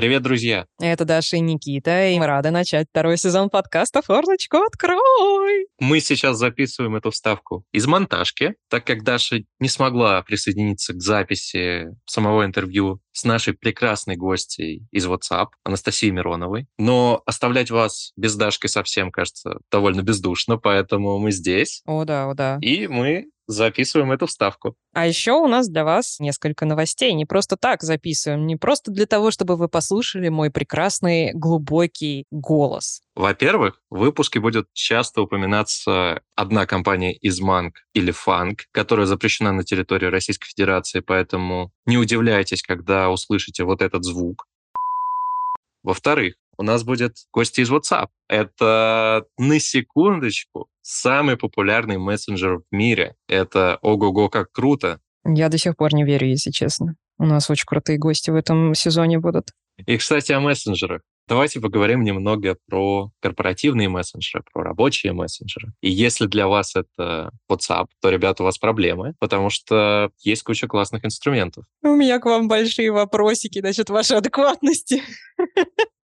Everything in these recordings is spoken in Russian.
Привет, друзья! Это Даша и Никита, и мы рады начать второй сезон подкаста «Форточку открой!». Мы сейчас записываем эту вставку из монтажки, так как Даша не смогла присоединиться к записи самого интервью с нашей прекрасной гостьей из WhatsApp, Анастасией Мироновой. Но оставлять вас без Дашки совсем, кажется, довольно бездушно, поэтому мы здесь. О да, о да. И мы записываем эту вставку. А еще у нас для вас несколько новостей. Не просто так записываем, не просто для того, чтобы вы послушали мой прекрасный глубокий голос. Во-первых, в выпуске будет часто упоминаться одна компания из Манг или Фанк, которая запрещена на территории Российской Федерации, поэтому не удивляйтесь, когда услышите вот этот звук. Во-вторых, у нас будет гости из WhatsApp. Это на секундочку самый популярный мессенджер в мире. Это ого-го, как круто. Я до сих пор не верю, если честно. У нас очень крутые гости в этом сезоне будут. И, кстати, о мессенджерах. Давайте поговорим немного про корпоративные мессенджеры, про рабочие мессенджеры. И если для вас это WhatsApp, то, ребята, у вас проблемы, потому что есть куча классных инструментов. У меня к вам большие вопросики насчет вашей адекватности.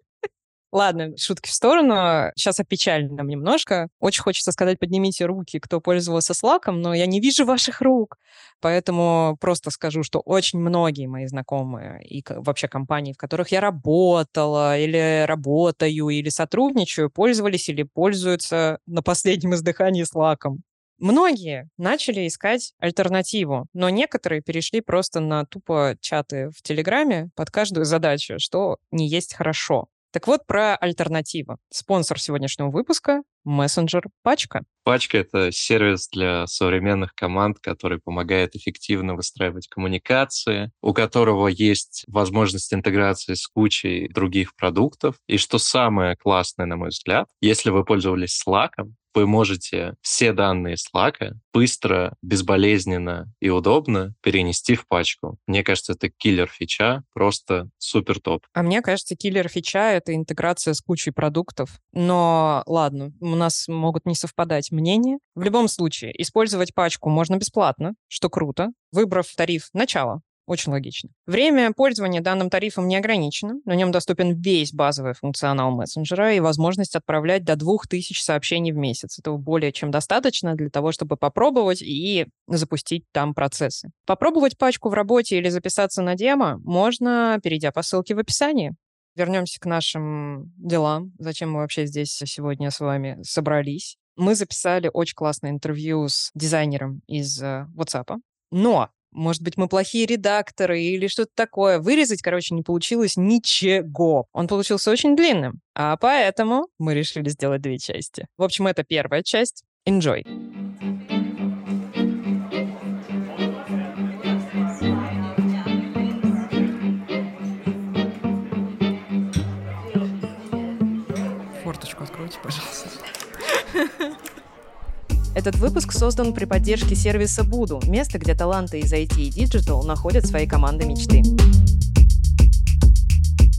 Ладно, шутки в сторону. Сейчас о печальном немножко. Очень хочется сказать, поднимите руки, кто пользовался Slack, но я не вижу ваших рук. Поэтому просто скажу, что очень многие мои знакомые и вообще компании, в которых я работала, или работаю, или сотрудничаю, пользовались или пользуются на последнем издыхании Slack. Многие начали искать альтернативу, но некоторые перешли просто на тупо чаты в Телеграме под каждую задачу, что не есть хорошо. Так вот, про альтернативу. Спонсор сегодняшнего выпуска — мессенджер Пачка. Пачка — это сервис для современных команд, который помогает эффективно выстраивать коммуникации, у которого есть возможность интеграции с кучей других продуктов. И что самое классное, на мой взгляд, если вы пользовались Slack, вы можете все данные Slack быстро, безболезненно и удобно перенести в пачку. Мне кажется, это киллер фича, просто супер топ. А мне кажется, киллер фича — это интеграция с кучей продуктов. Но ладно, у нас могут не совпадать мнения. В любом случае, использовать пачку можно бесплатно, что круто, выбрав тариф «Начало». Очень логично. Время пользования данным тарифом не ограничено. На нем доступен весь базовый функционал мессенджера и возможность отправлять до 2000 сообщений в месяц. Этого более чем достаточно для того, чтобы попробовать и запустить там процессы. Попробовать пачку в работе или записаться на демо можно, перейдя по ссылке в описании. Вернемся к нашим делам. Зачем мы вообще здесь сегодня с вами собрались? Мы записали очень классное интервью с дизайнером из э, WhatsApp. Но может быть, мы плохие редакторы или что-то такое. Вырезать, короче, не получилось ничего. Он получился очень длинным. А поэтому мы решили сделать две части. В общем, это первая часть. Enjoy. Этот выпуск создан при поддержке сервиса Буду, место, где таланты из IT и Digital находят свои команды мечты.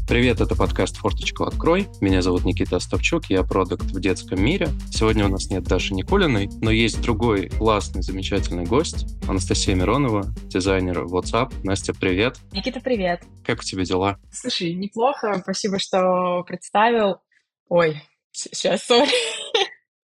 Привет, это подкаст «Форточку открой». Меня зовут Никита Остапчук, я продукт в детском мире. Сегодня у нас нет Даши Никулиной, но есть другой классный, замечательный гость, Анастасия Миронова, дизайнер WhatsApp. Настя, привет. Никита, привет. Как у тебя дела? Слушай, неплохо, спасибо, что представил. Ой, сейчас, сори.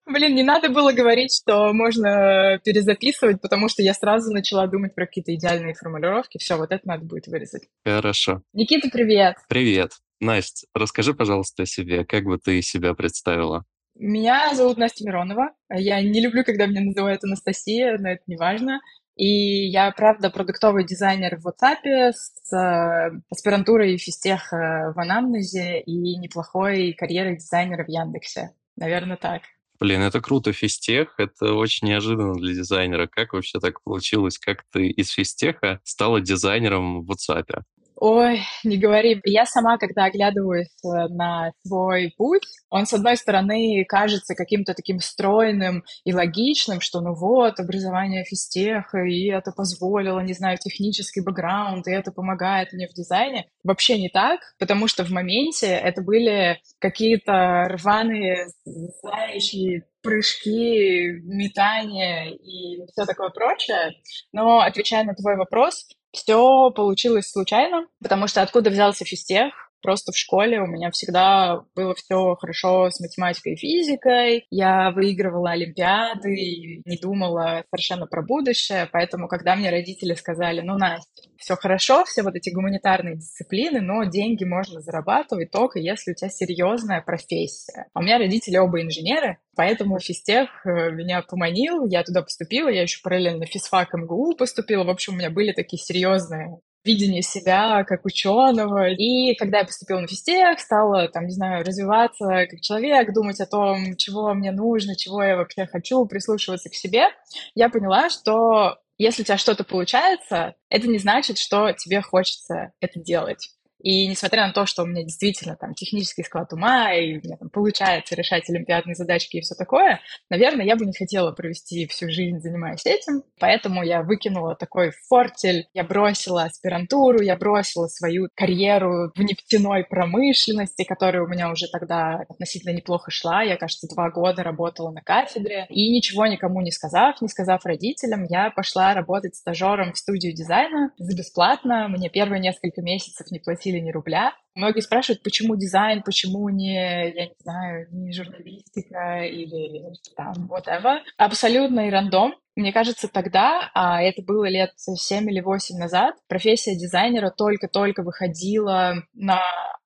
Блин, не надо было говорить, что можно перезаписывать, потому что я сразу начала думать про какие-то идеальные формулировки. Все, вот это надо будет вырезать. Хорошо. Никита, привет. Привет. Настя, расскажи, пожалуйста, о себе. Как бы ты себя представила? Меня зовут Настя Миронова. Я не люблю, когда меня называют Анастасия, но это не важно. И я, правда, продуктовый дизайнер в WhatsApp с э, аспирантурой физтех э, в анамнезе и неплохой карьерой дизайнера в Яндексе. Наверное, так. Блин, это круто, физтех. Это очень неожиданно для дизайнера. Как вообще так получилось? Как ты из физтеха стала дизайнером в WhatsApp? Ой, не говори. Я сама, когда оглядываюсь э, на свой путь, он, с одной стороны, кажется каким-то таким стройным и логичным, что ну вот, образование физтеха, и это позволило, не знаю, технический бэкграунд, и это помогает мне в дизайне. Вообще не так, потому что в моменте это были какие-то рваные, знающие прыжки, метания и все такое прочее. Но отвечая на твой вопрос, все получилось случайно, потому что откуда взялся физтех? Просто в школе у меня всегда было все хорошо с математикой и физикой. Я выигрывала олимпиады и не думала совершенно про будущее. Поэтому, когда мне родители сказали, ну, Настя, все хорошо, все вот эти гуманитарные дисциплины, но деньги можно зарабатывать только если у тебя серьезная профессия. А у меня родители оба инженеры, поэтому физтех э, меня поманил, я туда поступила, я еще параллельно физфак МГУ поступила. В общем, у меня были такие серьезные видение себя как ученого. И когда я поступила на физтех, стала, там, не знаю, развиваться как человек, думать о том, чего мне нужно, чего я вообще хочу, прислушиваться к себе, я поняла, что если у тебя что-то получается, это не значит, что тебе хочется это делать. И несмотря на то, что у меня действительно там технический склад ума, и у меня там получается решать олимпиадные задачки и все такое, наверное, я бы не хотела провести всю жизнь, занимаясь этим. Поэтому я выкинула такой фортель, я бросила аспирантуру, я бросила свою карьеру в нефтяной промышленности, которая у меня уже тогда относительно неплохо шла. Я, кажется, два года работала на кафедре. И ничего никому не сказав, не сказав родителям, я пошла работать стажером в студию дизайна за бесплатно. Мне первые несколько месяцев не платили платили ни рубля. Многие спрашивают, почему дизайн, почему не, я не знаю, не журналистика или там whatever. Абсолютный рандом. Мне кажется, тогда, а это было лет 7 или 8 назад, профессия дизайнера только-только выходила на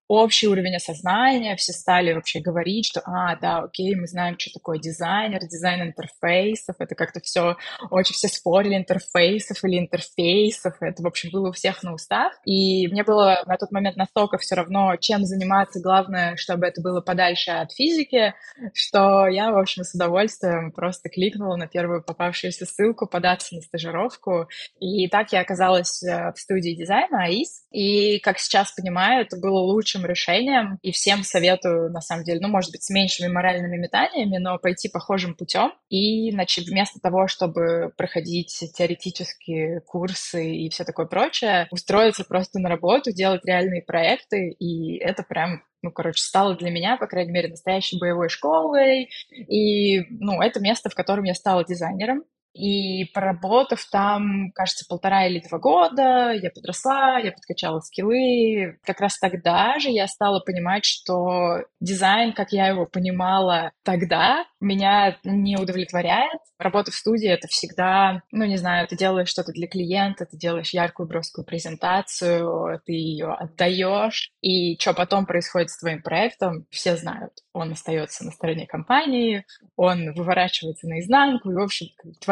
общий уровень осознания, все стали вообще говорить, что, а, да, окей, мы знаем, что такое дизайнер, дизайн интерфейсов, это как-то все, очень все спорили, интерфейсов или интерфейсов, это, в общем, было у всех на устах, и мне было на тот момент настолько все равно, чем заниматься, главное, чтобы это было подальше от физики, что я, в общем, с удовольствием просто кликнула на первую попавшуюся ссылку податься на стажировку, и так я оказалась э, в студии дизайна АИС, и, как сейчас понимаю, это было лучше лучшим решением. И всем советую, на самом деле, ну, может быть, с меньшими моральными метаниями, но пойти похожим путем. И, значит, вместо того, чтобы проходить теоретические курсы и все такое прочее, устроиться просто на работу, делать реальные проекты. И это прям ну, короче, стало для меня, по крайней мере, настоящей боевой школой. И, ну, это место, в котором я стала дизайнером. И поработав там, кажется, полтора или два года, я подросла, я подкачала скиллы. Как раз тогда же я стала понимать, что дизайн, как я его понимала тогда, меня не удовлетворяет. Работа в студии — это всегда, ну, не знаю, ты делаешь что-то для клиента, ты делаешь яркую броскую презентацию, ты ее отдаешь, и что потом происходит с твоим проектом, все знают. Он остается на стороне компании, он выворачивается наизнанку, и, в общем,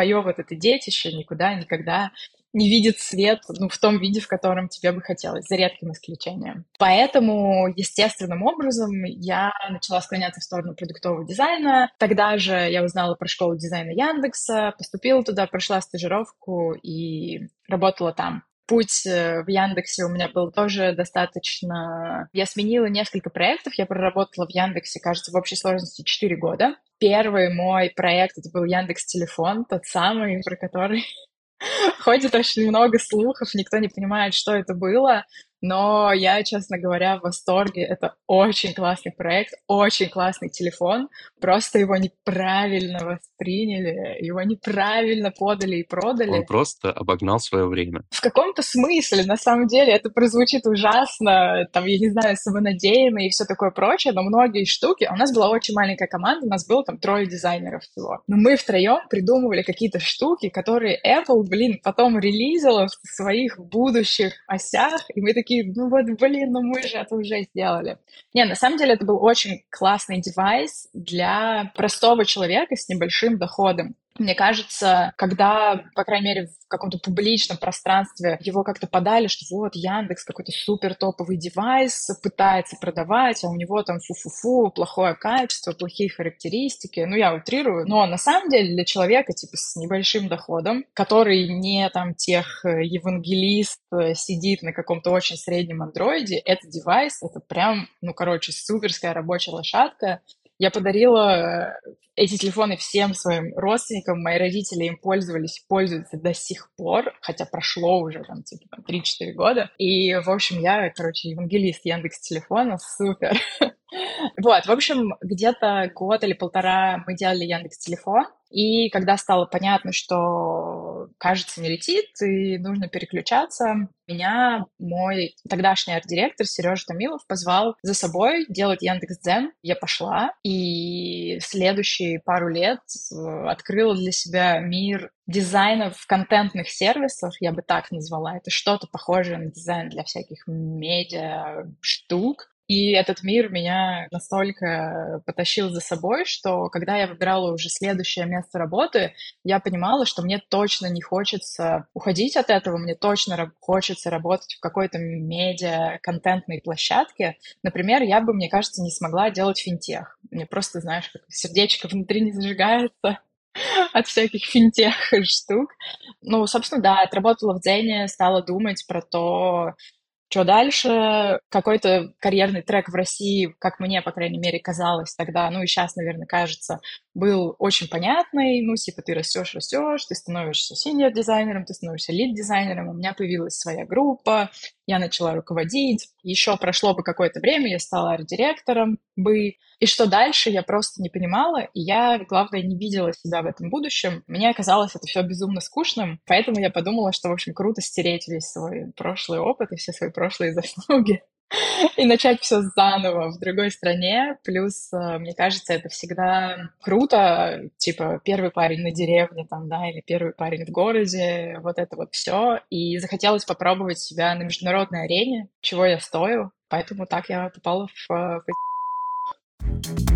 твое вот это детище никуда никогда не видит свет ну, в том виде, в котором тебе бы хотелось, за редким исключением. Поэтому естественным образом я начала склоняться в сторону продуктового дизайна. Тогда же я узнала про школу дизайна Яндекса, поступила туда, прошла стажировку и работала там путь э, в Яндексе у меня был тоже достаточно... Я сменила несколько проектов, я проработала в Яндексе, кажется, в общей сложности 4 года. Первый мой проект, это был Яндекс Телефон, тот самый, про который ходит очень много слухов, никто не понимает, что это было. Но я, честно говоря, в восторге. Это очень классный проект, очень классный телефон. Просто его неправильно восприняли, его неправильно подали и продали. Он просто обогнал свое время. В каком-то смысле, на самом деле, это прозвучит ужасно, там, я не знаю, самонадеянно и все такое прочее, но многие штуки... У нас была очень маленькая команда, у нас было там трое дизайнеров всего. Но мы втроем придумывали какие-то штуки, которые Apple, блин, потом релизила в своих будущих осях, и мы такие такие, ну вот, блин, ну мы же это уже сделали. Не, на самом деле это был очень классный девайс для простого человека с небольшим доходом. Мне кажется, когда, по крайней мере, в каком-то публичном пространстве его как-то подали, что вот Яндекс какой-то супер топовый девайс пытается продавать, а у него там фу-фу-фу, плохое качество, плохие характеристики. Ну, я утрирую. Но на самом деле для человека, типа, с небольшим доходом, который не там тех э, евангелист э, сидит на каком-то очень среднем андроиде, этот девайс, это прям, ну, короче, суперская рабочая лошадка, я подарила э, эти телефоны всем своим родственникам, мои родители им пользовались, пользуются до сих пор, хотя прошло уже там типа там, 3-4 года. И, в общем, я, короче, евангелист Яндекс телефона, супер. Вот, в общем, где-то год или полтора мы делали Яндекс телефон, и когда стало понятно, что кажется, не летит, и нужно переключаться. Меня мой тогдашний арт-директор Сережа Томилов позвал за собой делать Яндекс.Дзен. Я пошла, и следующие пару лет э, открыла для себя мир дизайнов контентных сервисов, я бы так назвала. Это что-то похожее на дизайн для всяких медиа штук. И этот мир меня настолько потащил за собой, что когда я выбирала уже следующее место работы, я понимала, что мне точно не хочется уходить от этого, мне точно хочется работать в какой-то медиа-контентной площадке. Например, я бы, мне кажется, не смогла делать финтех. Мне просто, знаешь, как сердечко внутри не зажигается от всяких финтех штук. Ну, собственно, да, отработала в Дзене, стала думать про то, что дальше? Какой-то карьерный трек в России, как мне, по крайней мере, казалось тогда, ну и сейчас, наверное, кажется, был очень понятный. Ну, типа, ты растешь, растешь, ты становишься синьор-дизайнером, ты становишься лид-дизайнером. У меня появилась своя группа, я начала руководить. Еще прошло бы какое-то время, я стала арт-директором бы. И что дальше, я просто не понимала, и я, главное, не видела себя в этом будущем. Мне казалось это все безумно скучным, поэтому я подумала, что, в общем, круто стереть весь свой прошлый опыт и все свои прошлые заслуги и начать все заново в другой стране. Плюс, э, мне кажется, это всегда круто, типа первый парень на деревне там, да, или первый парень в городе, вот это вот все. И захотелось попробовать себя на международной арене, чего я стою. Поэтому так я попала в, э, в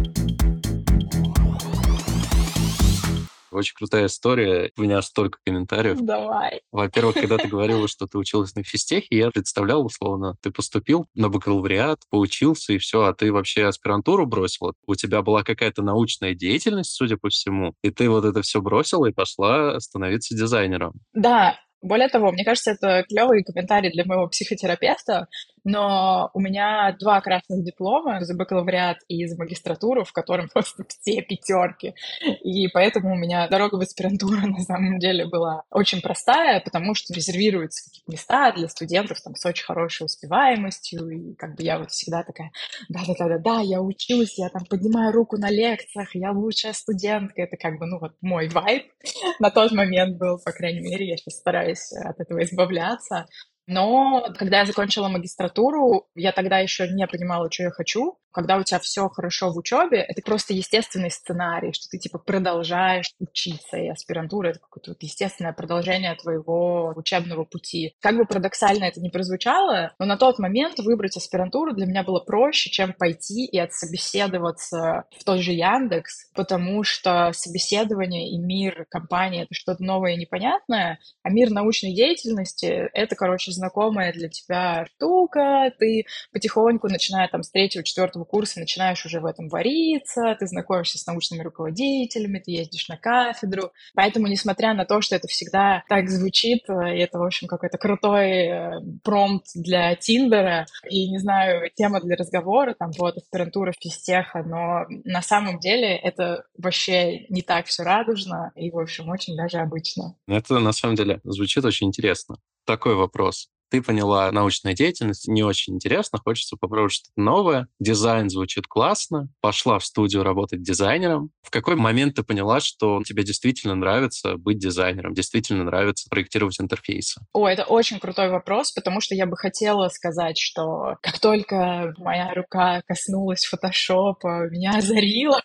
Очень крутая история. У меня столько комментариев. Давай. Во-первых, когда ты говорила, что ты училась на физтехе, я представлял, условно, ты поступил на бакалавриат, поучился и все, а ты вообще аспирантуру бросила. У тебя была какая-то научная деятельность, судя по всему, и ты вот это все бросила и пошла становиться дизайнером. Да, более того, мне кажется, это клевый комментарий для моего психотерапевта, но у меня два красных диплома за бакалавриат и за магистратуру, в котором просто все пятерки. И поэтому у меня дорога в аспирантуру на самом деле была очень простая, потому что резервируются какие-то места для студентов там с очень хорошей успеваемостью. И как бы я вот всегда такая, да-да-да-да-да, я учусь, я там поднимаю руку на лекциях, я лучшая студентка. Это как бы, ну вот мой вайб на тот момент был, по крайней мере, я сейчас стараюсь от этого избавляться. Но когда я закончила магистратуру, я тогда еще не понимала, что я хочу когда у тебя все хорошо в учебе, это просто естественный сценарий, что ты типа продолжаешь учиться, и аспирантура это какое-то вот естественное продолжение твоего учебного пути. Как бы парадоксально это не прозвучало, но на тот момент выбрать аспирантуру для меня было проще, чем пойти и отсобеседоваться в тот же Яндекс, потому что собеседование и мир компании — это что-то новое и непонятное, а мир научной деятельности — это, короче, знакомая для тебя штука, ты потихоньку, начиная там с третьего, четвертого четвертого курса начинаешь уже в этом вариться, ты знакомишься с научными руководителями, ты ездишь на кафедру. Поэтому, несмотря на то, что это всегда так звучит, э, и это, в общем, какой-то крутой э, промпт для Тиндера, и, не знаю, тема для разговора, там, вот, аспирантура физтеха, но на самом деле это вообще не так все радужно и, в общем, очень даже обычно. Это, на самом деле, звучит очень интересно. Такой вопрос ты поняла научная деятельность, не очень интересно, хочется попробовать что-то новое, дизайн звучит классно, пошла в студию работать дизайнером. В какой момент ты поняла, что тебе действительно нравится быть дизайнером, действительно нравится проектировать интерфейсы? О, это очень крутой вопрос, потому что я бы хотела сказать, что как только моя рука коснулась фотошопа, меня озарило,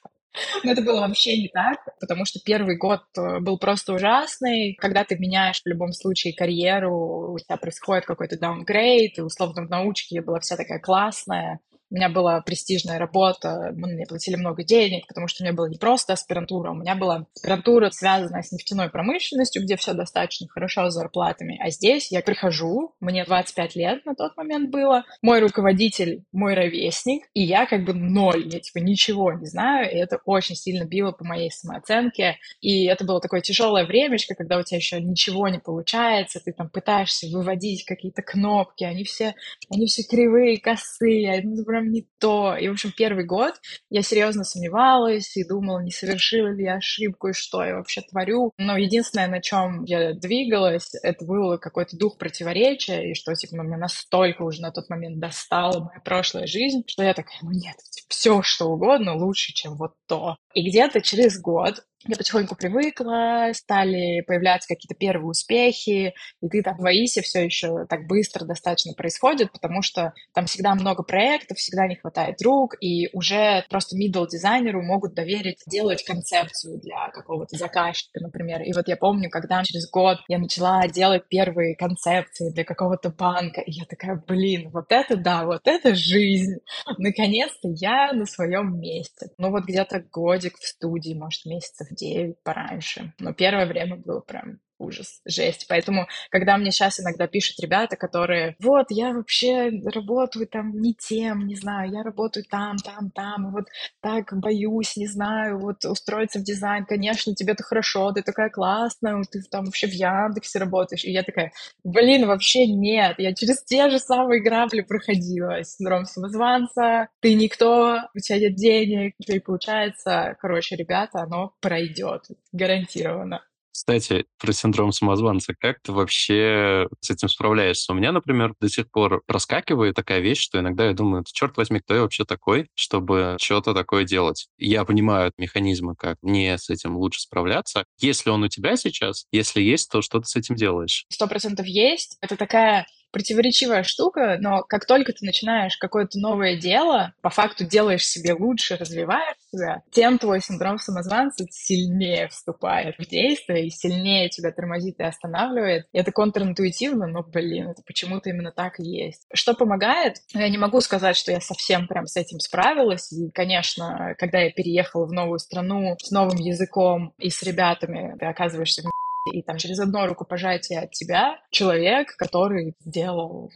но это было вообще не так, потому что первый год э, был просто ужасный. Когда ты меняешь в любом случае карьеру, у тебя происходит какой-то даунгрейд, условно в научке я была вся такая классная, меня была престижная работа, мне платили много денег, потому что у меня была не просто аспирантура, у меня была аспирантура, связанная с нефтяной промышленностью, где все достаточно хорошо с зарплатами. А здесь я прихожу, мне 25 лет на тот момент было, мой руководитель мой ровесник, и я как бы ноль, я типа ничего не знаю, и это очень сильно било по моей самооценке. И это было такое тяжелое времечко, когда у тебя еще ничего не получается, ты там пытаешься выводить какие-то кнопки, они все, они все кривые, косые, прям не то. И, в общем, первый год я серьезно сомневалась и думала, не совершила ли я ошибку и что я вообще творю. Но единственное, на чем я двигалась, это был какой-то дух противоречия, и что, типа, ну, меня настолько уже на тот момент достала моя прошлая жизнь, что я такая, ну нет, все что угодно лучше, чем вот то. И где-то через год я потихоньку привыкла, стали появляться какие-то первые успехи, и ты там в Аисе все еще так быстро достаточно происходит, потому что там всегда много проектов, всегда не хватает рук, и уже просто middle дизайнеру могут доверить делать концепцию для какого-то заказчика, например. И вот я помню, когда через год я начала делать первые концепции для какого-то банка, и я такая, блин, вот это да, вот это жизнь. Наконец-то я на своем месте. Ну вот где-то годик в студии, может, месяцев 9 пораньше. Но первое время было прям ужас, жесть. Поэтому, когда мне сейчас иногда пишут ребята, которые, вот, я вообще работаю там не тем, не знаю, я работаю там, там, там, и вот так боюсь, не знаю, вот устроиться в дизайн, конечно, тебе-то хорошо, ты такая классная, ты там вообще в Яндексе работаешь. И я такая, блин, вообще нет, я через те же самые грабли проходила. Синдром самозванца, ты никто, у тебя нет денег, и получается, короче, ребята, оно пройдет, гарантированно. Кстати, про синдром самозванца. Как ты вообще с этим справляешься? У меня, например, до сих пор проскакивает такая вещь, что иногда я думаю, черт возьми, кто я вообще такой, чтобы что-то такое делать? Я понимаю механизмы, как мне с этим лучше справляться. Если он у тебя сейчас, если есть, то что ты с этим делаешь? Сто процентов есть. Это такая противоречивая штука, но как только ты начинаешь какое-то новое дело, по факту делаешь себе лучше, развиваешь себя, тем твой синдром самозванца сильнее вступает в действие и сильнее тебя тормозит и останавливает. И это контринтуитивно, но, блин, это почему-то именно так и есть. Что помогает? Я не могу сказать, что я совсем прям с этим справилась. И, конечно, когда я переехала в новую страну с новым языком и с ребятами, ты оказываешься в и там через одно рукопожатие от тебя человек, который сделал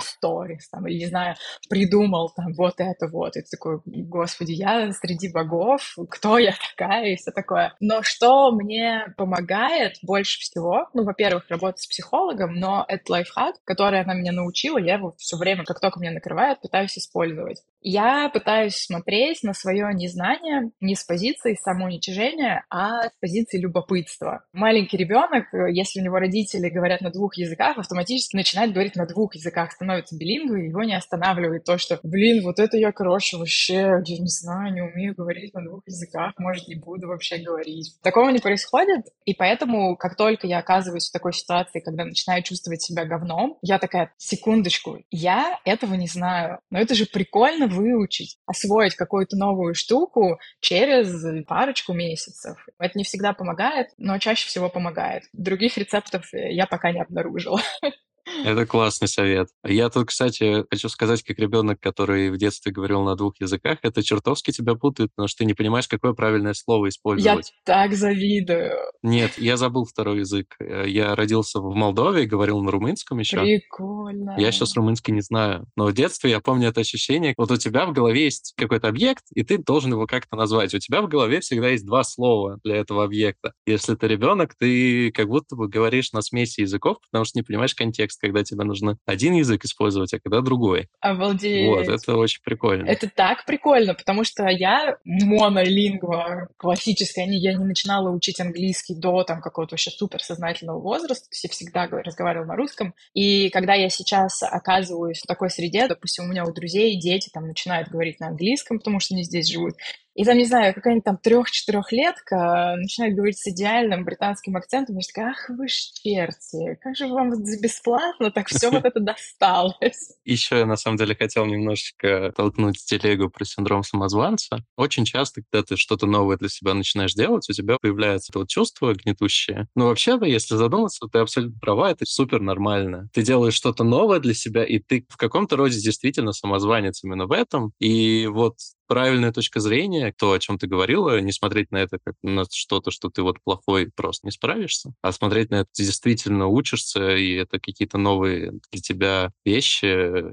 сторис, там, или, не знаю, придумал там вот это вот, и ты такой, господи, я среди богов, кто я такая, и все такое. Но что мне помогает больше всего, ну, во-первых, работать с психологом, но это лайфхак, который она меня научила, я его все время, как только меня накрывает, пытаюсь использовать. Я пытаюсь смотреть на свое незнание не с позиции самоуничижения, а с позиции любопытства. Маленький ребенок, если у него родители говорят на двух языках, автоматически начинает говорить на двух языках, становится билингвой, его не останавливает то, что, блин, вот это я, короче, вообще, я не знаю, не умею говорить на двух языках, может, не буду вообще говорить. Такого не происходит, и поэтому, как только я оказываюсь в такой ситуации, когда начинаю чувствовать себя говном, я такая, секундочку, я этого не знаю, но это же прикольно выучить, освоить какую-то новую штуку через парочку месяцев. Это не всегда помогает, но чаще всего помогает. Других рецептов я пока не обнаружила. Это классный совет. Я тут, кстати, хочу сказать, как ребенок, который в детстве говорил на двух языках, это чертовски тебя путает, потому что ты не понимаешь, какое правильное слово использовать. Я так завидую. Нет, я забыл второй язык. Э, я родился в Молдове, говорил на румынском еще. Прикольно. Я сейчас румынский не знаю. Но в детстве я помню это ощущение, вот у тебя в голове есть какой-то объект, и ты должен его как-то назвать. У тебя в голове всегда есть два слова для этого объекта. Если ты ребенок, ты как будто бы говоришь на смеси языков, потому что не понимаешь контекст когда тебе нужно один язык использовать, а когда другой. Обалдеть. Вот, это очень прикольно. Это так прикольно, потому что я монолингва классическая, я не начинала учить английский до там какого-то вообще суперсознательного возраста, все всегда разговаривала на русском, и когда я сейчас оказываюсь в такой среде, допустим, у меня у друзей дети там начинают говорить на английском, потому что они здесь живут, и там, не знаю, какая-нибудь там трех-четырехлетка начинает говорить с идеальным британским акцентом, и такая, ах вы ж черти, как же вам бесплатно так все вот это досталось. Еще я, на самом деле, хотел немножечко толкнуть телегу про синдром самозванца. Очень часто, когда ты что-то новое для себя начинаешь делать, у тебя появляется это чувство гнетущее. Но вообще-то, если задуматься, ты абсолютно права, это супер нормально. Ты делаешь что-то новое для себя, и ты в каком-то роде действительно самозванец именно в этом. И вот правильная точка зрения, то, о чем ты говорила, не смотреть на это как на что-то, что ты вот плохой просто не справишься, а смотреть на это, ты действительно учишься, и это какие-то новые для тебя вещи,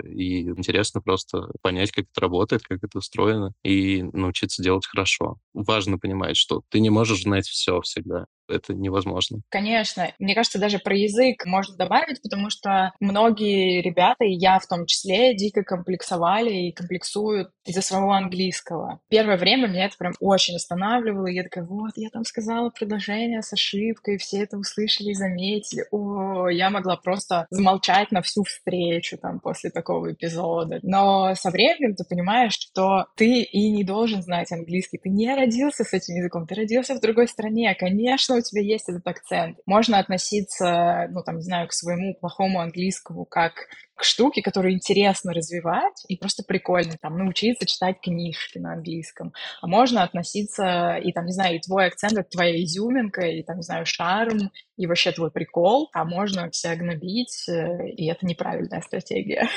и интересно просто понять, как это работает, как это устроено, и научиться делать хорошо. Важно понимать, что ты не можешь знать все всегда. Это невозможно. Конечно. Мне кажется, даже про язык можно добавить, потому что многие ребята, и я в том числе, дико комплексовали и комплексуют из-за своего английского. Первое время меня это прям очень останавливало, и я такая, вот, я там сказала предложение с ошибкой, все это услышали и заметили. О, я могла просто замолчать на всю встречу там после такого эпизода. Но со временем ты понимаешь, что ты и не должен знать английский, ты не родился с этим языком, ты родился в другой стране, конечно, у тебя есть этот акцент. Можно относиться, ну, там, не знаю, к своему плохому английскому как к штуке, которую интересно развивать и просто прикольно там научиться читать книжки на английском. А можно относиться и там, не знаю, и твой акцент, это твоя изюминка, и там, не знаю, шарм, и вообще твой прикол, а можно себя гнобить, э, и это неправильная стратегия.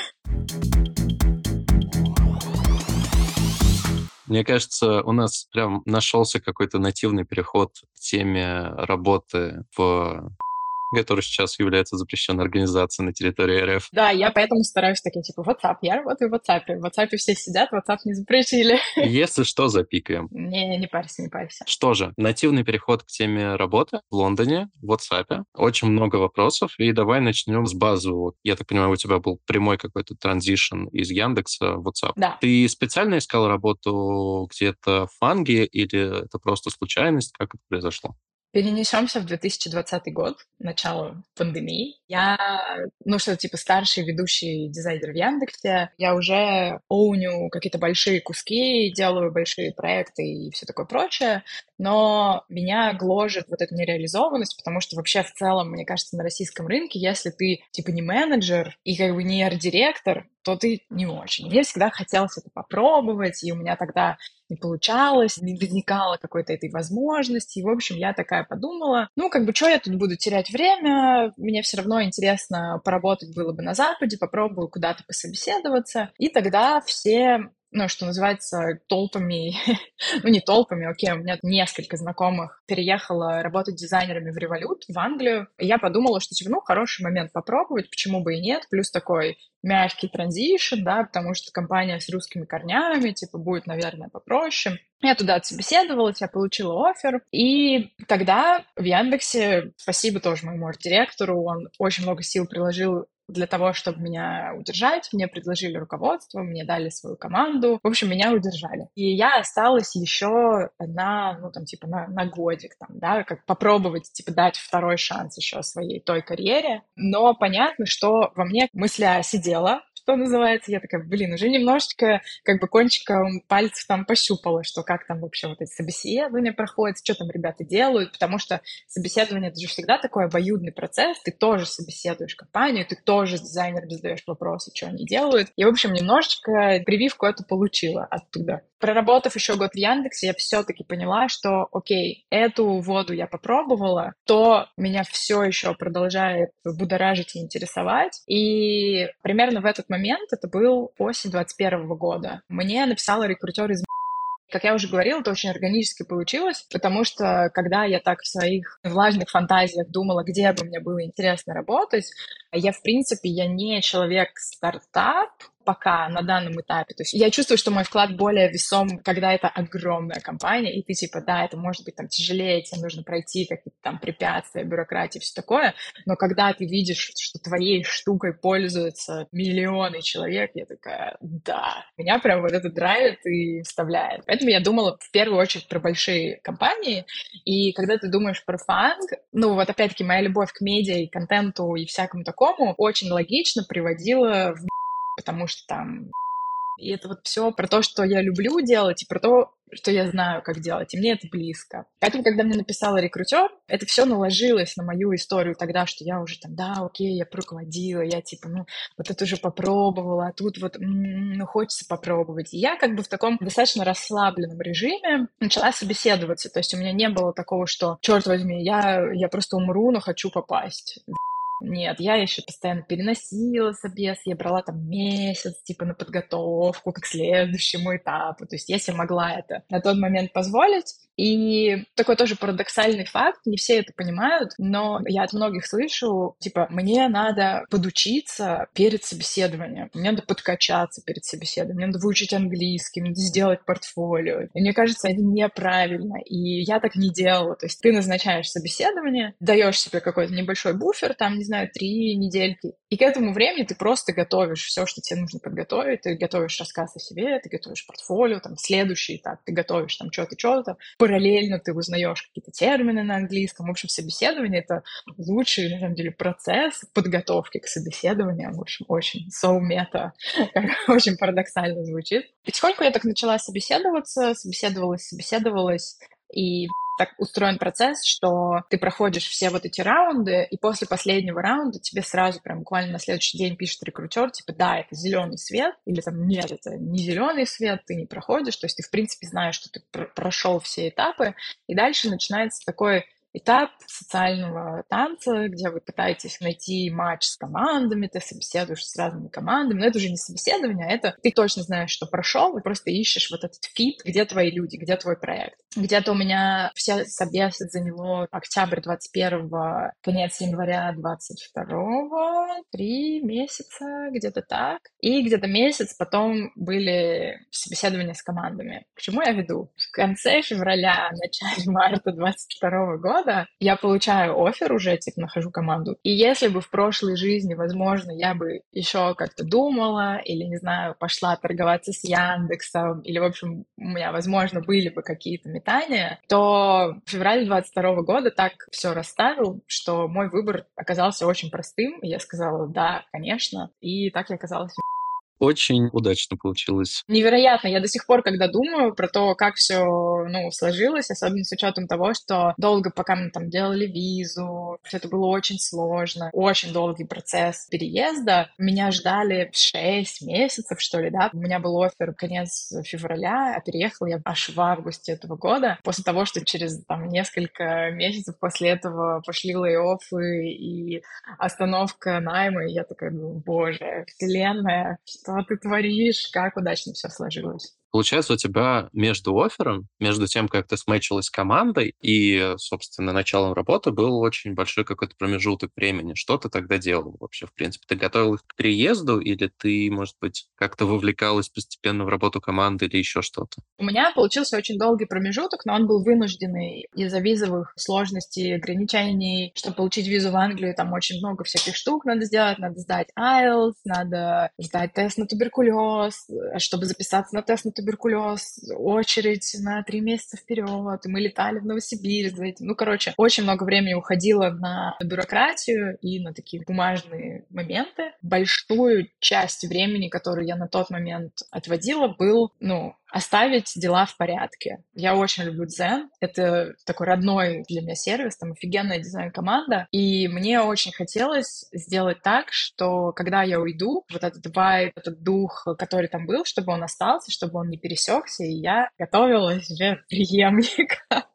Мне кажется, у нас прям нашелся какой-то нативный переход к теме работы в который сейчас является запрещенной организацией на территории РФ. Да, я поэтому стараюсь такие, типа, WhatsApp, я работаю в WhatsApp. В WhatsApp все сидят, WhatsApp не запретили. Если что, запикаем. Не, не парься, не парься. Что же, нативный переход к теме работы в Лондоне, в WhatsApp. Очень много вопросов, и давай начнем с базового. Я так понимаю, у тебя был прямой какой-то транзишн из Яндекса в WhatsApp. Да. Ты специально искал работу где-то в Фанге, или это просто случайность? Как это произошло? Перенесемся в 2020 год, начало пандемии. Я, ну что, типа старший ведущий дизайнер в Яндексе. Я уже оуню какие-то большие куски, делаю большие проекты и все такое прочее. Но меня гложет вот эта нереализованность, потому что вообще в целом, мне кажется, на российском рынке, если ты типа не менеджер и как бы не арт-директор, то ты не очень. Мне всегда хотелось это попробовать, и у меня тогда не получалось, не возникало какой-то этой возможности. И, в общем, я такая подумала, ну, как бы, что я тут буду терять время? Мне все равно интересно поработать было бы на Западе, попробую куда-то пособеседоваться. И тогда все ну, что называется, толпами, ну, не толпами, окей, у меня несколько знакомых переехала работать дизайнерами в Револют, в Англию. И я подумала, что, типа, ну, хороший момент попробовать, почему бы и нет. Плюс такой мягкий транзишн, да, потому что компания с русскими корнями, типа, будет, наверное, попроще. Я туда отсобеседовалась, я получила офер, и тогда в Яндексе, спасибо тоже моему арт-директору, он очень много сил приложил для того, чтобы меня удержать. Мне предложили руководство, мне дали свою команду. В общем, меня удержали. И я осталась еще на, ну, там, типа, на, на годик, там, да, как попробовать, типа, дать второй шанс еще своей той карьере. Но понятно, что во мне мысля сидела, что называется. Я такая, блин, уже немножечко как бы кончиком пальцев там пощупала, что как там вообще вот эти собеседования проходят, что там ребята делают, потому что собеседование — это же всегда такой обоюдный процесс, ты тоже собеседуешь компанию, ты тоже с дизайнером задаешь вопросы, что они делают. И, в общем, немножечко прививку эту получила оттуда. Проработав еще год в Яндексе, я все-таки поняла, что, окей, эту воду я попробовала, то меня все еще продолжает будоражить и интересовать. И примерно в этот момент, это был осень 21 года, мне написала рекрутер из как я уже говорила, это очень органически получилось, потому что когда я так в своих влажных фантазиях думала, где бы мне было интересно работать, я, в принципе, я не человек стартап, пока на данном этапе. То есть я чувствую, что мой вклад более весом, когда это огромная компания, и ты типа, да, это может быть там тяжелее, тебе нужно пройти какие-то там препятствия, бюрократии, все такое, но когда ты видишь, что твоей штукой пользуются миллионы человек, я такая, да, меня прям вот это драйвит и вставляет. Поэтому я думала в первую очередь про большие компании, и когда ты думаешь про фанг, ну вот опять-таки моя любовь к медиа и контенту и всякому такому очень логично приводила в потому что там... И это вот все про то, что я люблю делать, и про то, что я знаю, как делать, и мне это близко. Поэтому, когда мне написала рекрутер, это все наложилось на мою историю тогда, что я уже там, да, окей, я руководила, я типа, ну, вот это уже попробовала, а тут вот, ну, хочется попробовать. И я как бы в таком достаточно расслабленном режиме начала собеседоваться, то есть у меня не было такого, что, черт возьми, я, я просто умру, но хочу попасть Нет, я еще постоянно переносила собес, я брала там месяц, типа, на подготовку к следующему этапу. То есть себе могла это на тот момент позволить. И такой тоже парадоксальный факт, не все это понимают, но я от многих слышу, типа, мне надо подучиться перед собеседованием, мне надо подкачаться перед собеседованием, мне надо выучить английский, мне надо сделать портфолио. И мне кажется, это неправильно, и я так не делала. То есть ты назначаешь собеседование, даешь себе какой-то небольшой буфер, там, не знаю, три недельки, и к этому времени ты просто готовишь все, что тебе нужно подготовить, ты готовишь рассказ о себе, ты готовишь портфолио, там, следующий этап, ты готовишь там что-то, что-то, параллельно ты узнаешь какие-то термины на английском. В общем, собеседование — это лучший, на самом деле, процесс подготовки к собеседованию. В общем, очень so мета, очень парадоксально звучит. Потихоньку я так начала собеседоваться, собеседовалась, собеседовалась, и так устроен процесс, что ты проходишь все вот эти раунды, и после последнего раунда тебе сразу прям буквально на следующий день пишет рекрутер, типа, да, это зеленый свет, или там, нет, это не зеленый свет, ты не проходишь, то есть ты, в принципе, знаешь, что ты пр- прошел все этапы, и дальше начинается такой этап социального танца, где вы пытаетесь найти матч с командами, ты собеседуешь с разными командами, но это уже не собеседование, а это ты точно знаешь, что прошел, и просто ищешь вот этот fit, где твои люди, где твой проект. Где-то у меня все собесы заняло октябрь 21 конец января 22 три месяца, где-то так. И где-то месяц потом были собеседования с командами. К чему я веду? В конце февраля, начале марта 22 года я получаю офер уже, типа, нахожу команду. И если бы в прошлой жизни, возможно, я бы еще как-то думала или, не знаю, пошла торговаться с Яндексом, или, в общем, у меня, возможно, были бы какие-то метания, то февраль 22 года так все расставил, что мой выбор оказался очень простым. И я сказала, да, конечно. И так я оказалась очень удачно получилось. Невероятно. Я до сих пор, когда думаю про то, как все ну, сложилось, особенно с учетом того, что долго, пока мы там делали визу, все это было очень сложно, очень долгий процесс переезда. Меня ждали 6 месяцев, что ли, да. У меня был офер конец февраля, а переехала я аж в августе этого года, после того, что через там несколько месяцев после этого пошли лей-оффы и остановка найма, и я такая, ну, боже, вселенная, что ты творишь, как удачно все сложилось. Получается, у тебя между оффером, между тем, как ты смечилась с командой и, собственно, началом работы был очень большой какой-то промежуток времени. Что ты тогда делал вообще, в принципе? Ты готовил их к переезду или ты, может быть, как-то вовлекалась постепенно в работу команды или еще что-то? У меня получился очень долгий промежуток, но он был вынужденный из-за визовых сложностей, ограничений. Чтобы получить визу в Англию, там очень много всяких штук надо сделать. Надо сдать IELTS, надо сдать тест на туберкулез. Чтобы записаться на тест на туберкулез, очередь на три месяца вперед, мы летали в Новосибирск за. Ну, короче, очень много времени уходило на бюрократию и на такие бумажные моменты. Большую часть времени, которую я на тот момент отводила, был, ну, оставить дела в порядке. Я очень люблю Дзен. Это такой родной для меня сервис, там офигенная дизайн-команда. И мне очень хотелось сделать так, что когда я уйду, вот этот вайб, этот дух, который там был, чтобы он остался, чтобы он не пересекся, и я готовила себе преемника.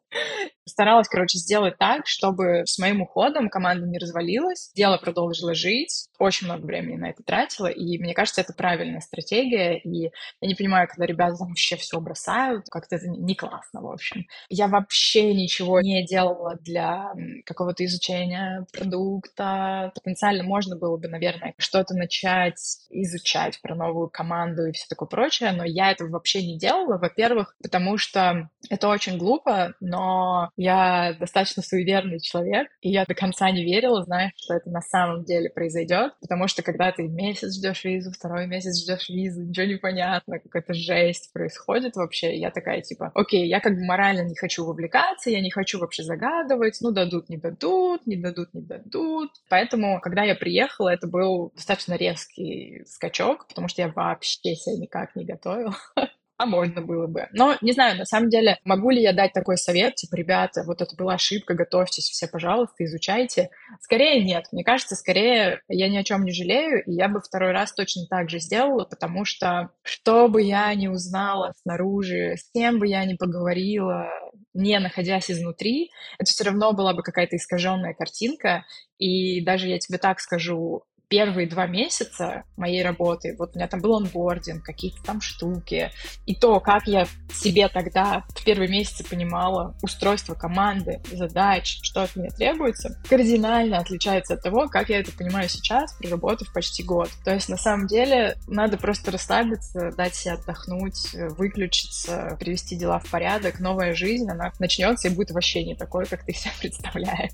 Старалась, короче, сделать так, чтобы с моим уходом команда не развалилась, дело продолжило жить. Очень много времени на это тратила, и мне кажется, это правильная стратегия. И я не понимаю, когда ребята там вообще все бросают, как-то это не классно, в общем. Я вообще ничего не делала для какого-то изучения продукта. Потенциально можно было бы, наверное, что-то начать изучать про новую команду и все такое прочее, но я этого вообще не делала. Во-первых, потому что это очень глупо, но я достаточно суеверный человек, и я до конца не верила, зная, что это на самом деле произойдет, потому что когда ты месяц ждешь визу, второй месяц ждешь визу, ничего не понятно, какая-то жесть происходит вообще, я такая типа, окей, я как бы морально не хочу вовлекаться, я не хочу вообще загадывать, ну дадут, не дадут, не дадут, не дадут. Поэтому, когда я приехала, это был достаточно резкий скачок, потому что я вообще себя никак не готовила. а можно было бы. Но, не знаю, на самом деле, могу ли я дать такой совет, типа, ребята, вот это была ошибка, готовьтесь все, пожалуйста, изучайте. Скорее нет. Мне кажется, скорее я ни о чем не жалею, и я бы второй раз точно так же сделала, потому что что бы я ни узнала снаружи, с кем бы я ни поговорила, не находясь изнутри, это все равно была бы какая-то искаженная картинка. И даже я тебе так скажу, первые два месяца моей работы, вот у меня там был онбординг, какие-то там штуки, и то, как я себе тогда в первые месяцы понимала устройство команды, задач, что от меня требуется, кардинально отличается от того, как я это понимаю сейчас, проработав почти год. То есть, на самом деле, надо просто расслабиться, дать себе отдохнуть, выключиться, привести дела в порядок. Новая жизнь, она начнется и будет вообще не такой, как ты себе представляешь.